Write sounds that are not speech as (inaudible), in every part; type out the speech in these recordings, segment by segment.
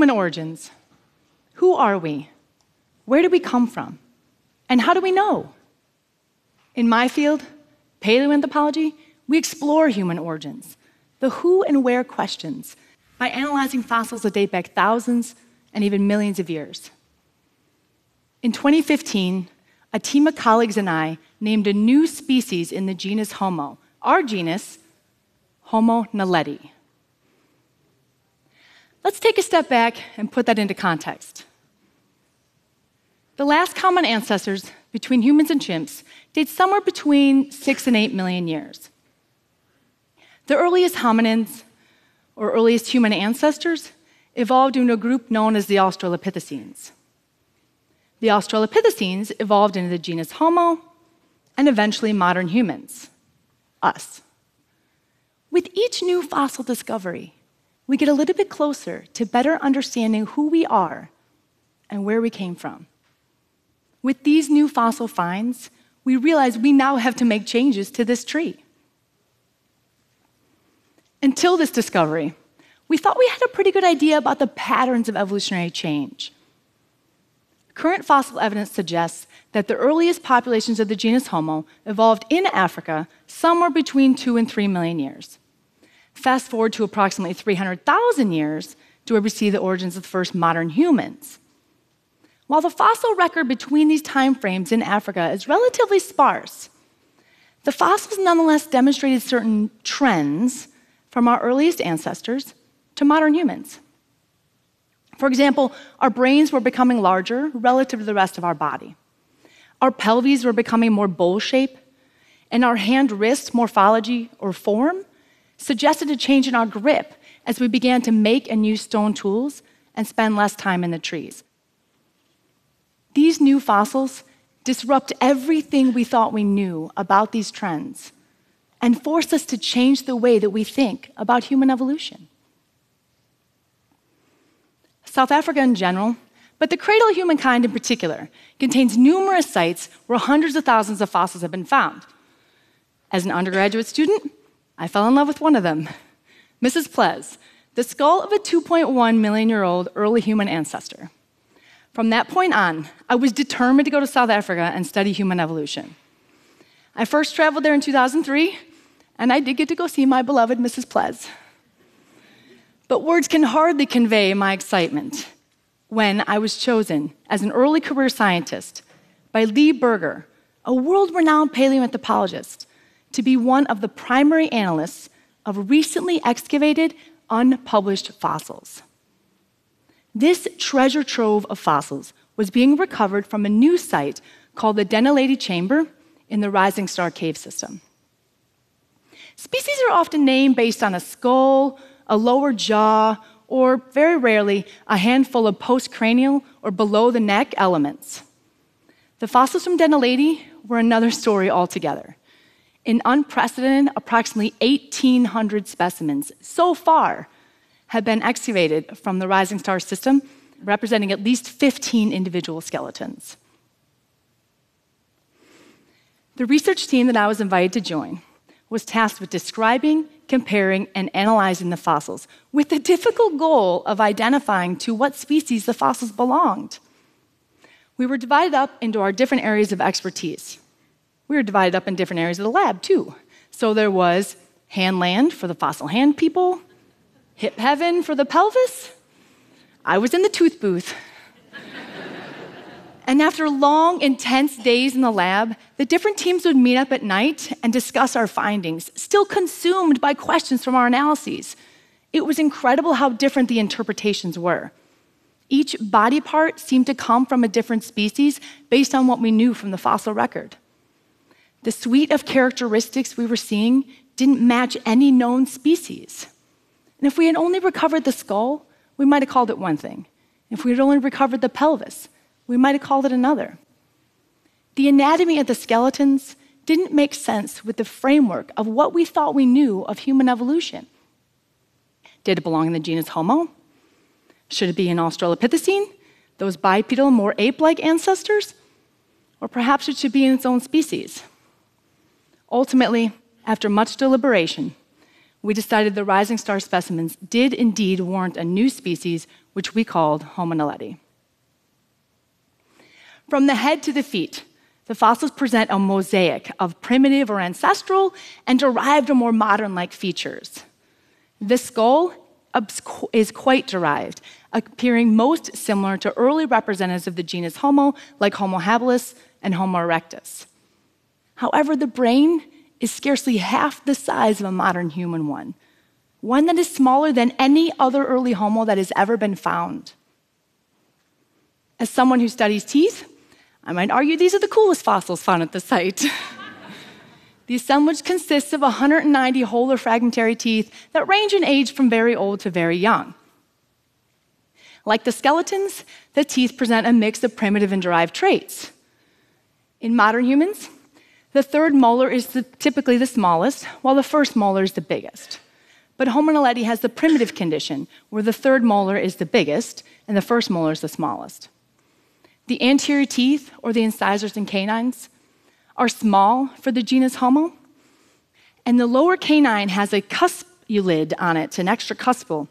Human origins. Who are we? Where do we come from? And how do we know? In my field, paleoanthropology, we explore human origins, the who and where questions, by analyzing fossils that date back thousands and even millions of years. In 2015, a team of colleagues and I named a new species in the genus Homo, our genus, Homo naledi. Let's take a step back and put that into context. The last common ancestors between humans and chimps date somewhere between 6 and 8 million years. The earliest hominins, or earliest human ancestors, evolved into a group known as the Australopithecines. The Australopithecines evolved into the genus Homo and eventually modern humans, us. With each new fossil discovery, we get a little bit closer to better understanding who we are and where we came from. With these new fossil finds, we realize we now have to make changes to this tree. Until this discovery, we thought we had a pretty good idea about the patterns of evolutionary change. Current fossil evidence suggests that the earliest populations of the genus Homo evolved in Africa somewhere between 2 and 3 million years. Fast forward to approximately 300,000 years to where we see the origins of the first modern humans. While the fossil record between these time frames in Africa is relatively sparse, the fossils nonetheless demonstrated certain trends from our earliest ancestors to modern humans. For example, our brains were becoming larger relative to the rest of our body. Our pelvises were becoming more bowl shaped, and our hand wrist morphology or form suggested a change in our grip as we began to make and use stone tools and spend less time in the trees. These new fossils disrupt everything we thought we knew about these trends and force us to change the way that we think about human evolution. South Africa in general, but the cradle of humankind in particular, contains numerous sites where hundreds of thousands of fossils have been found. As an undergraduate student, I fell in love with one of them Mrs. Ples, the skull of a 2.1 million year old early human ancestor. From that point on, I was determined to go to South Africa and study human evolution. I first traveled there in 2003, and I did get to go see my beloved Mrs. Ples. But words can hardly convey my excitement when I was chosen as an early career scientist by Lee Berger, a world renowned paleoanthropologist, to be one of the primary analysts of recently excavated, unpublished fossils. This treasure trove of fossils was being recovered from a new site called the Dinaledi Chamber in the Rising Star Cave System. Species are often named based on a skull, a lower jaw, or very rarely, a handful of postcranial or below the neck elements. The fossils from Dinaledi were another story altogether. An unprecedented, approximately 1,800 specimens so far have been excavated from the Rising Star system, representing at least 15 individual skeletons. The research team that I was invited to join was tasked with describing, comparing, and analyzing the fossils with the difficult goal of identifying to what species the fossils belonged. We were divided up into our different areas of expertise. We were divided up in different areas of the lab, too. So there was hand land for the fossil hand people, hip heaven for the pelvis. I was in the tooth booth. (laughs) and after long, intense days in the lab, the different teams would meet up at night and discuss our findings, still consumed by questions from our analyses. It was incredible how different the interpretations were. Each body part seemed to come from a different species based on what we knew from the fossil record. The suite of characteristics we were seeing didn't match any known species. And if we had only recovered the skull, we might have called it one thing. If we had only recovered the pelvis, we might have called it another. The anatomy of the skeletons didn't make sense with the framework of what we thought we knew of human evolution. Did it belong in the genus Homo? Should it be an Australopithecine, those bipedal, more ape like ancestors? Or perhaps it should be in its own species? Ultimately, after much deliberation, we decided the rising star specimens did indeed warrant a new species, which we called Homo naledi. From the head to the feet, the fossils present a mosaic of primitive or ancestral and derived or more modern like features. The skull is quite derived, appearing most similar to early representatives of the genus Homo, like Homo habilis and Homo erectus. However, the brain is scarcely half the size of a modern human one, one that is smaller than any other early Homo that has ever been found. As someone who studies teeth, I might argue these are the coolest fossils found at the site. (laughs) the assemblage consists of 190 whole or fragmentary teeth that range in age from very old to very young. Like the skeletons, the teeth present a mix of primitive and derived traits. In modern humans, the third molar is the, typically the smallest, while the first molar is the biggest. But Homo naledi has the primitive condition, where the third molar is the biggest and the first molar is the smallest. The anterior teeth, or the incisors and canines, are small for the genus Homo, and the lower canine has a cuspulid on it, an extra cuspal,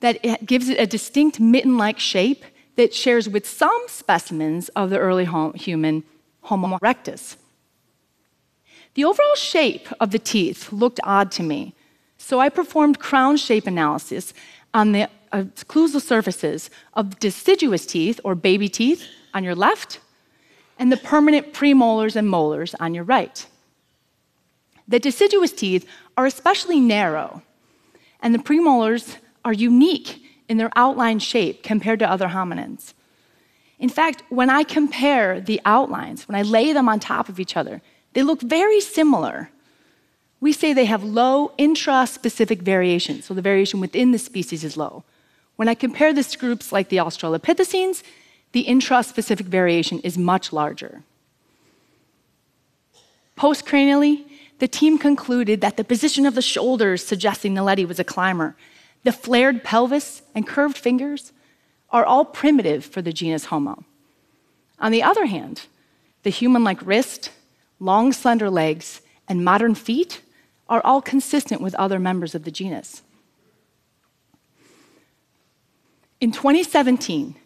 that gives it a distinct mitten like shape that shares with some specimens of the early human Homo erectus. The overall shape of the teeth looked odd to me, so I performed crown shape analysis on the occlusal surfaces of deciduous teeth, or baby teeth, on your left, and the permanent premolars and molars on your right. The deciduous teeth are especially narrow, and the premolars are unique in their outline shape compared to other hominins. In fact, when I compare the outlines, when I lay them on top of each other, they look very similar. We say they have low intra-specific variation, so the variation within the species is low. When I compare this to groups like the Australopithecines, the intra-specific variation is much larger. Postcranially, the team concluded that the position of the shoulders suggesting Naledi was a climber, the flared pelvis and curved fingers are all primitive for the genus Homo. On the other hand, the human like wrist, long, slender legs, and modern feet are all consistent with other members of the genus. In 2017,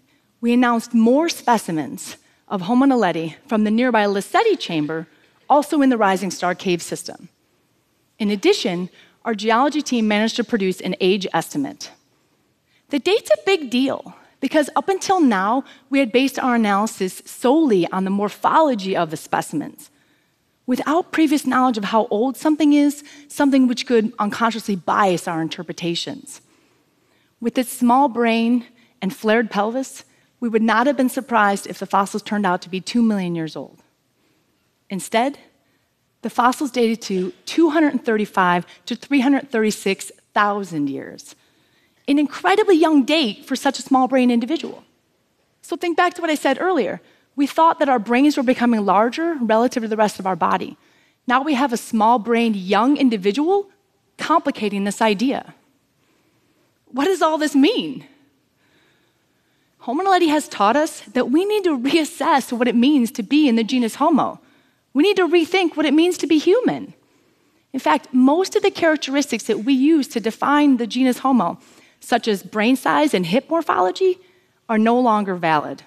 we announced more specimens of Homo naledi from the nearby Lesedi chamber, also in the Rising Star cave system. In addition, our geology team managed to produce an age estimate. The date's a big deal because up until now, we had based our analysis solely on the morphology of the specimens without previous knowledge of how old something is, something which could unconsciously bias our interpretations. With its small brain and flared pelvis, we would not have been surprised if the fossils turned out to be 2 million years old. Instead, the fossils dated to 235 to 336,000 years, an incredibly young date for such a small brain individual. So think back to what I said earlier we thought that our brains were becoming larger relative to the rest of our body. Now we have a small brained young individual complicating this idea. What does all this mean? Homo naledi has taught us that we need to reassess what it means to be in the genus Homo. We need to rethink what it means to be human. In fact, most of the characteristics that we use to define the genus Homo, such as brain size and hip morphology, are no longer valid.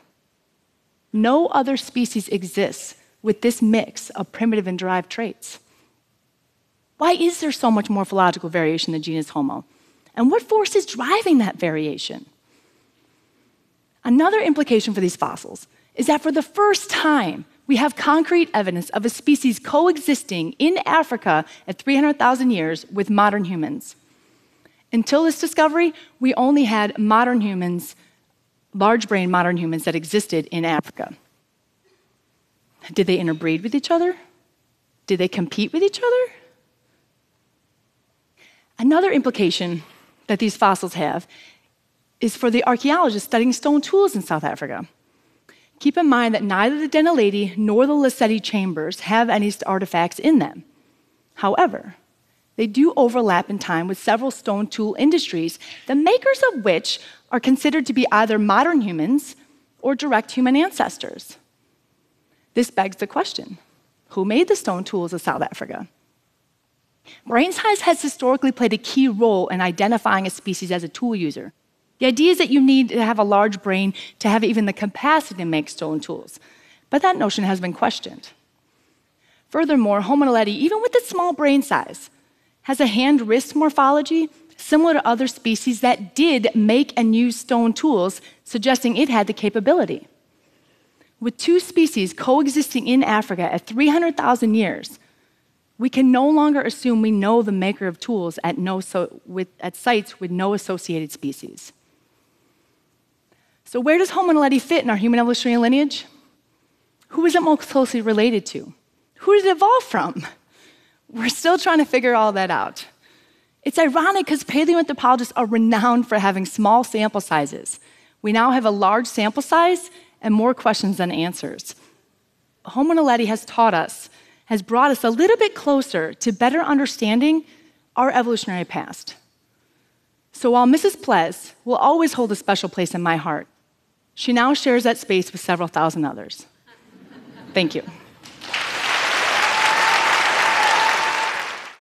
No other species exists with this mix of primitive and derived traits. Why is there so much morphological variation in the genus Homo? And what force is driving that variation? Another implication for these fossils is that for the first time, we have concrete evidence of a species coexisting in Africa at 300,000 years with modern humans. Until this discovery, we only had modern humans large brain modern humans that existed in Africa. Did they interbreed with each other? Did they compete with each other? Another implication that these fossils have is for the archaeologists studying stone tools in South Africa. Keep in mind that neither the Dinaledi nor the Lesedi chambers have any artifacts in them. However, they do overlap in time with several stone tool industries, the makers of which are considered to be either modern humans or direct human ancestors. This begs the question who made the stone tools of South Africa? Brain size has historically played a key role in identifying a species as a tool user. The idea is that you need to have a large brain to have even the capacity to make stone tools. But that notion has been questioned. Furthermore, Homo naledi, even with its small brain size, has a hand wrist morphology similar to other species that did make and use stone tools, suggesting it had the capability. With two species coexisting in Africa at 300,000 years, we can no longer assume we know the maker of tools at, no so, with, at sites with no associated species. So, where does Homo naledi fit in our human evolutionary lineage? Who is it most closely related to? Who did it evolve from? We're still trying to figure all that out. It's ironic because paleoanthropologists are renowned for having small sample sizes. We now have a large sample size and more questions than answers. Homo naledi has taught us, has brought us a little bit closer to better understanding our evolutionary past. So while Mrs. Ples will always hold a special place in my heart, she now shares that space with several thousand others. Thank you.